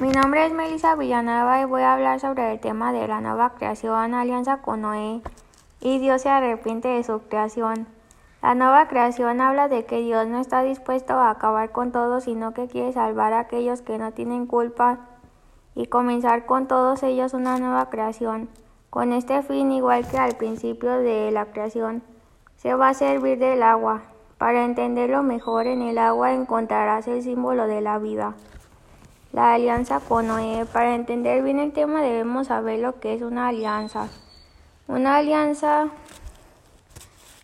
Mi nombre es Melissa Villanueva y voy a hablar sobre el tema de la nueva creación, alianza con Noé, y Dios se arrepiente de su creación. La nueva creación habla de que Dios no está dispuesto a acabar con todo, sino que quiere salvar a aquellos que no tienen culpa y comenzar con todos ellos una nueva creación. Con este fin, igual que al principio de la creación, se va a servir del agua. Para entenderlo mejor, en el agua encontrarás el símbolo de la vida. La alianza con Noé. Para entender bien el tema debemos saber lo que es una alianza. Una alianza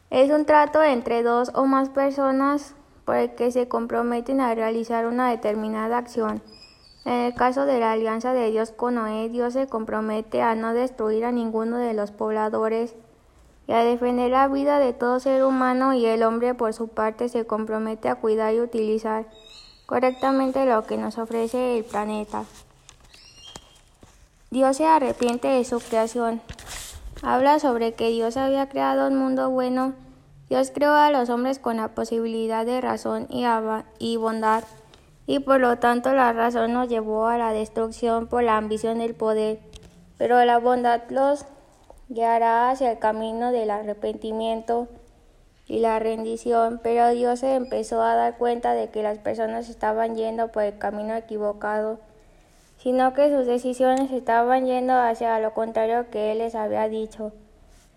es un trato entre dos o más personas por el que se comprometen a realizar una determinada acción. En el caso de la alianza de Dios con Noé, Dios se compromete a no destruir a ninguno de los pobladores y a defender la vida de todo ser humano y el hombre por su parte se compromete a cuidar y utilizar correctamente lo que nos ofrece el planeta. Dios se arrepiente de su creación. Habla sobre que Dios había creado un mundo bueno. Dios creó a los hombres con la posibilidad de razón y, bondad, y por lo tanto la razón nos llevó a la destrucción por la ambición del poder, pero la bondad los guiará hacia el camino del arrepentimiento y la rendición, pero Dios se empezó a dar cuenta de que las personas estaban yendo por el camino equivocado, sino que sus decisiones estaban yendo hacia lo contrario que Él les había dicho,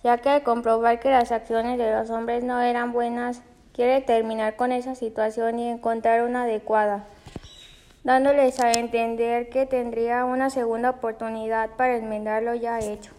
ya que al comprobar que las acciones de los hombres no eran buenas, quiere terminar con esa situación y encontrar una adecuada, dándoles a entender que tendría una segunda oportunidad para enmendar lo ya hecho.